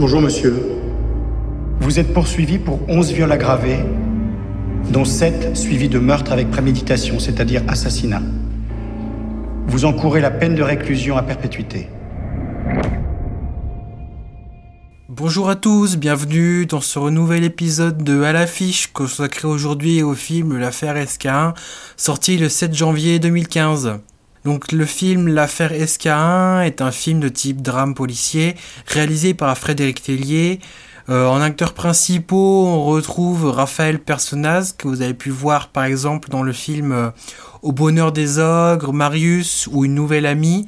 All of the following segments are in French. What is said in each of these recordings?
Bonjour monsieur. Vous êtes poursuivi pour 11 viols aggravés, dont 7 suivis de meurtre avec préméditation, c'est-à-dire assassinat. Vous encourez la peine de réclusion à perpétuité. Bonjour à tous, bienvenue dans ce nouvel épisode de À l'affiche consacré aujourd'hui au film L'affaire SK1, sorti le 7 janvier 2015. Donc le film L'affaire SK1 est un film de type drame policier réalisé par Frédéric Tellier. Euh, en acteurs principaux, on retrouve Raphaël Personnaz que vous avez pu voir par exemple dans le film euh, Au bonheur des ogres, Marius ou Une nouvelle amie.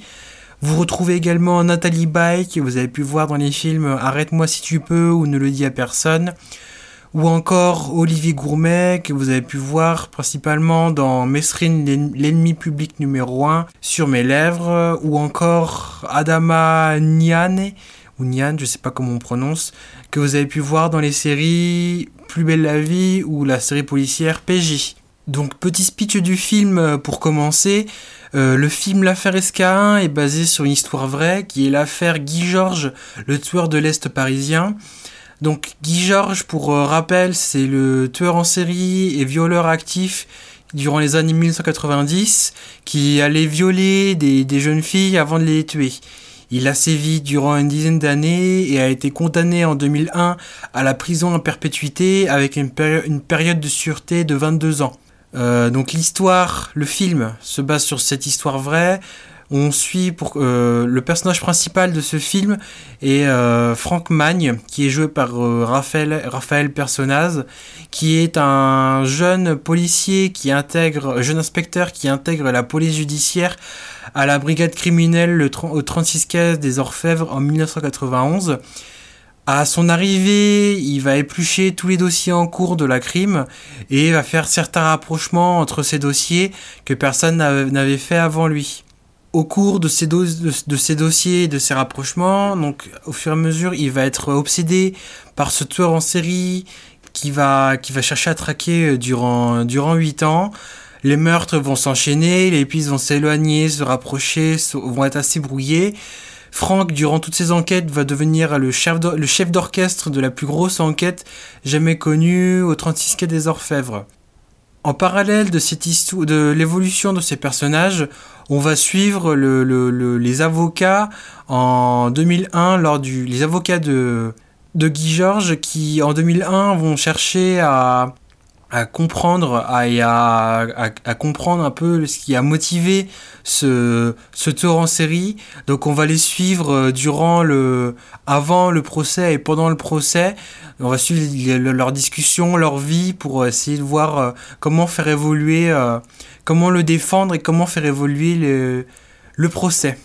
Vous retrouvez également Nathalie Baye que vous avez pu voir dans les films Arrête-moi si tu peux ou Ne le dis à personne ou encore Olivier Gourmet, que vous avez pu voir principalement dans Mesrine, l'ennemi public numéro 1, sur mes lèvres, ou encore Adama Niane, ou Niane, je sais pas comment on prononce, que vous avez pu voir dans les séries Plus belle la vie ou la série policière PJ. Donc petit speech du film euh, pour commencer. Euh, le film L'affaire SK1 est basé sur une histoire vraie qui est l'affaire Guy Georges, le tueur de l'Est parisien. Donc Guy Georges, pour euh, rappel, c'est le tueur en série et violeur actif durant les années 1990 qui allait violer des, jeunes filles avant de les tuer. Il a sévi durant une dizaine d'années et a été condamné en 2001 à la prison en perpétuité avec une, période de sûreté de 22 ans. Euh, donc l'histoire, le film se base sur cette histoire vraie on suit pour euh, le personnage principal de ce film est euh, Franck Magne, qui est joué par euh, Raphaël, Raphaël Personnaz, qui est un jeune policier qui intègre, jeune inspecteur qui intègre la police judiciaire à la brigade criminelle le, au 36 15 des Orfèvres en 1991. À son arrivée, il va éplucher tous les dossiers en cours de la crime et va faire certains rapprochements entre ces dossiers que personne n'avait fait avant lui au cours de ces, dossiers, de ces rapprochements, donc au fur et à mesure, il va être obsédé par ce tueur en série qui va, qui va chercher à traquer euh, durant, durant 8 ans. Les meurtres vont s'enchaîner, les pistes vont s'éloigner, se rapprocher, vont être assez brouillés. Franck, durant toutes ces enquêtes, va devenir le chef d'orchestre de la plus grosse enquête jamais connue au 36 quai des Orfèvres. En parallèle de, cette histoire, de l'évolution de ces personnages, on va suivre les avocats en 2001 lors du les avocats de de Guy Georges qui en 2001 vont chercher à à comprendre à, à, à, comprendre un peu ce qui a motivé ce, ce tueur en série. Donc on va les suivre euh, durant le avant le procès et pendant le procès. On va suivre leur discussion, leur vie pour essayer de voir euh, comment faire évoluer, euh, comment le défendre et comment faire évoluer le, le procès.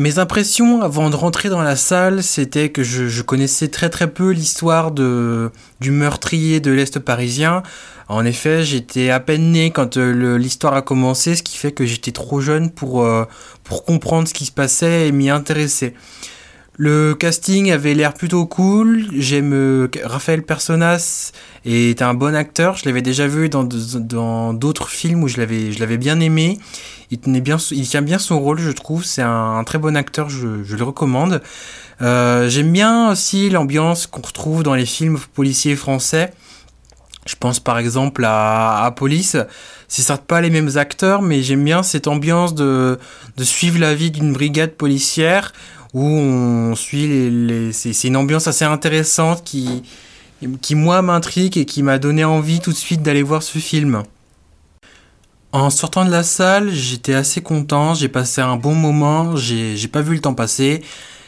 Mes impressions avant de rentrer dans la salle, c'était que je, connaissais très très peu l'histoire du meurtrier de l'Est parisien. En effet, j'étais à peine né quand euh, l'histoire a commencé, ce qui fait que j'étais trop jeune pour, euh, pour comprendre ce qui se passait et m'y intéresser. Le casting avait l'air plutôt cool. J'aime euh, Raphaël Personas est un bon acteur. Je l'avais déjà vu dans d'autres films où je l'avais bien aimé. Il tenait bien il tient bien son rôle, je trouve. C'est un, très bon acteur. Je, le recommande. Euh, J'aime bien aussi l'ambiance qu'on retrouve dans les films policiers français. Je pense par exemple à, à Police. C'est certes pas les mêmes acteurs, mais j'aime bien cette ambiance de suivre la vie d'une brigade policière où on suit les, c'est une ambiance assez intéressante qui qui moi m'intrigue et qui m'a donné envie tout de suite d'aller voir ce film. En sortant de la salle, j'étais assez content, j'ai passé un bon moment, j'ai pas vu le temps passer.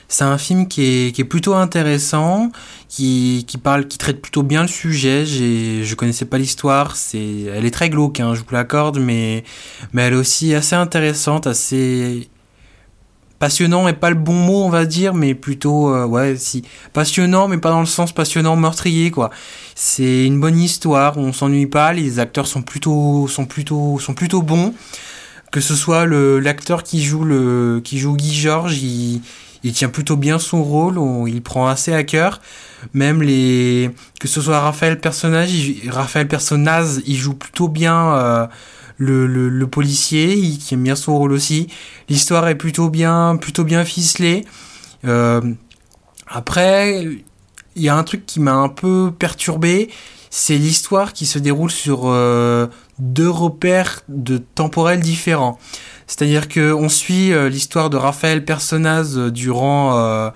C'est un film qui est, qui est plutôt intéressant, qui, qui parle, qui traite plutôt bien le sujet. Je connaissais pas l'histoire, c'est, elle est très glauque, hein, je vous l'accorde, mais, mais elle est aussi assez intéressante, assez passionnant est pas le bon mot on va dire mais plutôt euh, ouais si. Passionnant mais pas dans le sens passionnant meurtrier quoi. C'est une bonne histoire on s'ennuie pas les acteurs sont plutôt sont plutôt sont plutôt bons. Que ce soit l'acteur qui joue le qui joue Guy Georges il, tient plutôt bien son rôle il prend assez à cœur. Même les que ce soit Raphaël personnage Raphaël personnage il joue plutôt bien euh, le, policier, il, qui aime bien son rôle aussi. L'histoire est plutôt bien, plutôt bien ficelée. Euh, Après, il y a un truc qui m'a un peu perturbé, c'est l'histoire qui se déroule sur euh, deux repères de temporels différents. C'est-à-dire qu'on suit euh, l'histoire de Raphaël Personnaz durant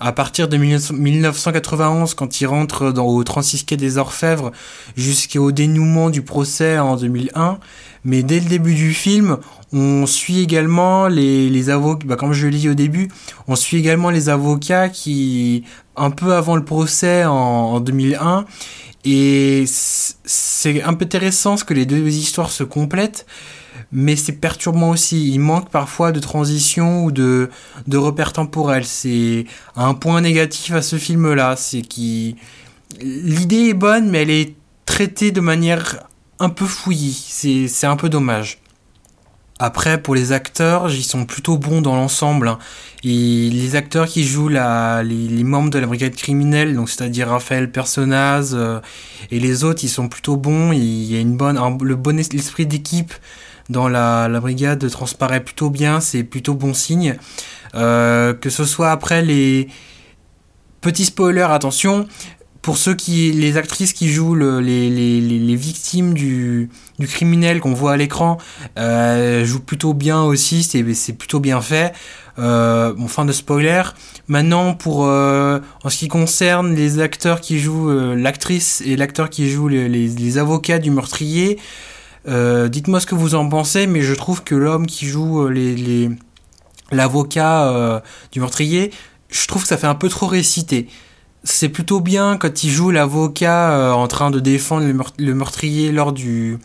à partir de 1991, quand il rentre au 36 quai des Orfèvres, jusqu'au dénouement du procès en 2001. Mais dès le début du film, on suit également les, les avocats, bah, comme je lis au début, on suit également les avocats qui, un peu avant le procès en, en 2001, et c'est un peu intéressant ce que les deux histoires se complètent, mais c'est perturbant aussi. Il manque parfois de transition ou de, de repères temporels. C'est un point négatif à ce film-là. C'est qui l'idée est bonne, mais elle est traitée de manière un peu fouillie. C'est un peu dommage. Après, pour les acteurs, ils sont plutôt bons dans l'ensemble. Hein. Les acteurs qui jouent la, les, membres de la brigade criminelle, donc c'est-à-dire Raphaël Personnaz euh, et les autres, ils sont plutôt bons. Il y a une bonne, le bon esprit d'équipe dans la, la, brigade transparaît plutôt bien, c'est plutôt bon signe. Euh, que ce soit après les petits spoilers, attention, pour ceux qui, les actrices qui jouent les, les, les, victimes du, du criminel qu'on voit à l'écran, euh, jouent plutôt bien aussi, c'est plutôt bien fait. Euh, bon, fin de spoiler. Maintenant, pour euh, en ce qui concerne les acteurs qui jouent, euh, l'actrice et l'acteur qui joue les, les, avocats du meurtrier, dites-moi ce que vous en pensez, mais je trouve que l'homme qui joue l'avocat du meurtrier, je trouve que ça fait un peu trop récité. C'est plutôt bien quand il joue l'avocat en train de défendre le, meurtrier lors du,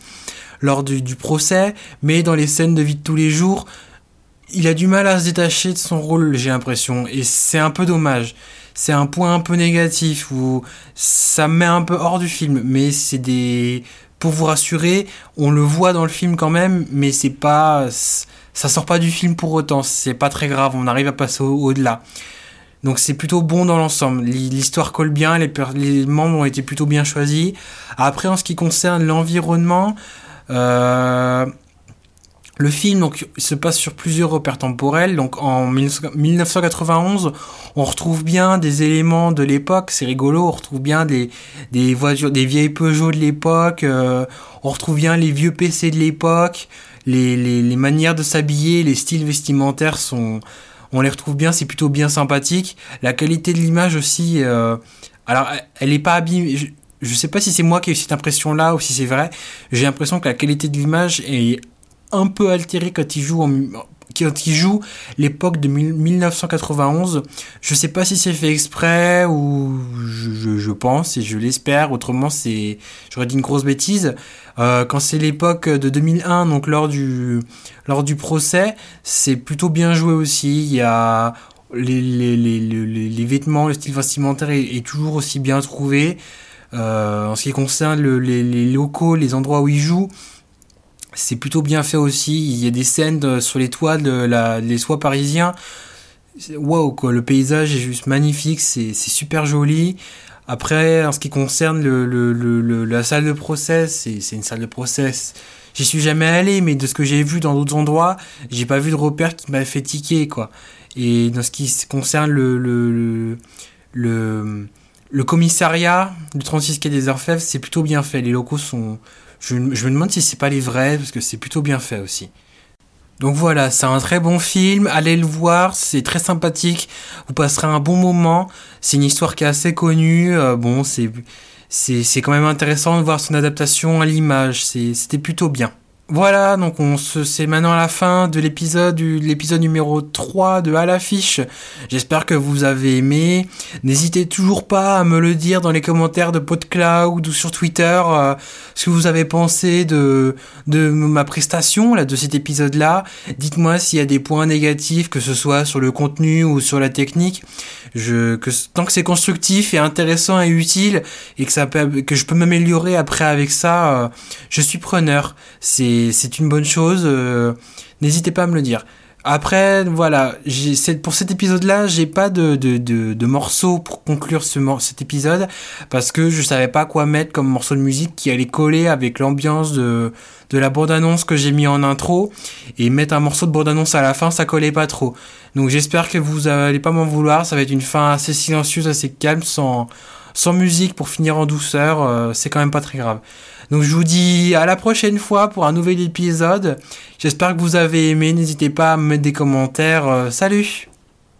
lors du, procès, mais dans les scènes de vie de tous les jours, il a du mal à se détacher de son rôle, j'ai l'impression, et c'est un peu dommage. C'est un point un peu négatif où ça me met un peu hors du film, mais c'est des pour vous rassurer, on le voit dans le film quand même, mais c'est pas, ça sort pas du film pour autant. C'est pas très grave. On arrive à passer au-delà. Donc c'est plutôt bon dans l'ensemble. L'histoire colle bien, les, membres ont été plutôt bien choisis. Après, en ce qui concerne l'environnement, euh, le film donc, se passe sur plusieurs repères temporels. Donc en 1991, on retrouve bien des éléments de l'époque, c'est rigolo, on retrouve bien des, des voitures, des vieilles Peugeot de l'époque, euh, on retrouve bien les vieux PC de l'époque, les, les, les, manières de s'habiller, les styles vestimentaires sont... On les retrouve bien, c'est plutôt bien sympathique. La qualité de l'image aussi... Euh, alors, elle est pas abîmée... Je, je sais pas si c'est moi qui ai eu cette impression-là ou si c'est vrai. J'ai l'impression que la qualité de l'image est un peu altéré quand il joue en, il joue l'époque de 1991. Je sais pas si c'est fait exprès ou je, pense et je l'espère. Autrement, c'est j'aurais dit une grosse bêtise. Euh, quand c'est l'époque de 2001, donc lors du lors du procès, c'est plutôt bien joué aussi. Il y a les, vêtements, le style vestimentaire est, toujours aussi bien trouvé. Euh, en ce qui concerne le, les, locaux, les endroits où il joue, c'est plutôt bien fait aussi. Il y a des scènes sur les toits de la, les toits parisiens. Waouh. Le paysage est juste magnifique. C'est super joli. Après, en ce qui concerne le, le, la salle de procès, c'est une salle de procès. J'y suis jamais allé, mais de ce que j'ai vu dans d'autres endroits, j'ai pas vu de repère qui m'a fait tiquer, quoi. Et dans ce qui concerne le, le, commissariat du 36 quai des Orfèvres, c'est plutôt bien fait. Les locaux sont, je, me demande si c'est pas les vrais, parce que c'est plutôt bien fait aussi. Donc voilà, c'est un très bon film, allez le voir, c'est très sympathique, vous passerez un bon moment, c'est une histoire qui est assez connue, euh, bon c'est, c'est quand même intéressant de voir son adaptation à l'image, c'était plutôt bien. Voilà, donc on se c'est maintenant à la fin de l'épisode l'épisode numéro 3 de à l'affiche. J'espère que vous avez aimé. N'hésitez toujours pas à me le dire dans les commentaires de PodCloud ou sur Twitter euh, ce que vous avez pensé de de ma prestation là de cet épisode là. Dites-moi s'il y a des points négatifs que ce soit sur le contenu ou sur la technique. Je tant que c'est constructif et intéressant et utile et que ça que je peux m'améliorer après avec ça, euh, je suis preneur. C'est c'est une bonne chose. Euh, n'hésitez pas à me le dire. Après, voilà, pour cet épisode-là, j'ai pas de, morceaux pour conclure ce, cet épisode parce que je savais pas quoi mettre comme morceau de musique qui allait coller avec l'ambiance de, la bande-annonce que j'ai mis en intro et mettre un morceau de bande-annonce à la fin, ça collait pas trop. Donc j'espère que vous allez pas m'en vouloir, ça va être une fin assez silencieuse, assez calme, sans, sans musique pour finir en douceur, euh, c'est quand même pas très grave. Donc je vous dis à la prochaine fois pour un nouvel épisode. J'espère que vous avez aimé. N'hésitez pas à me mettre des commentaires. Euh, salut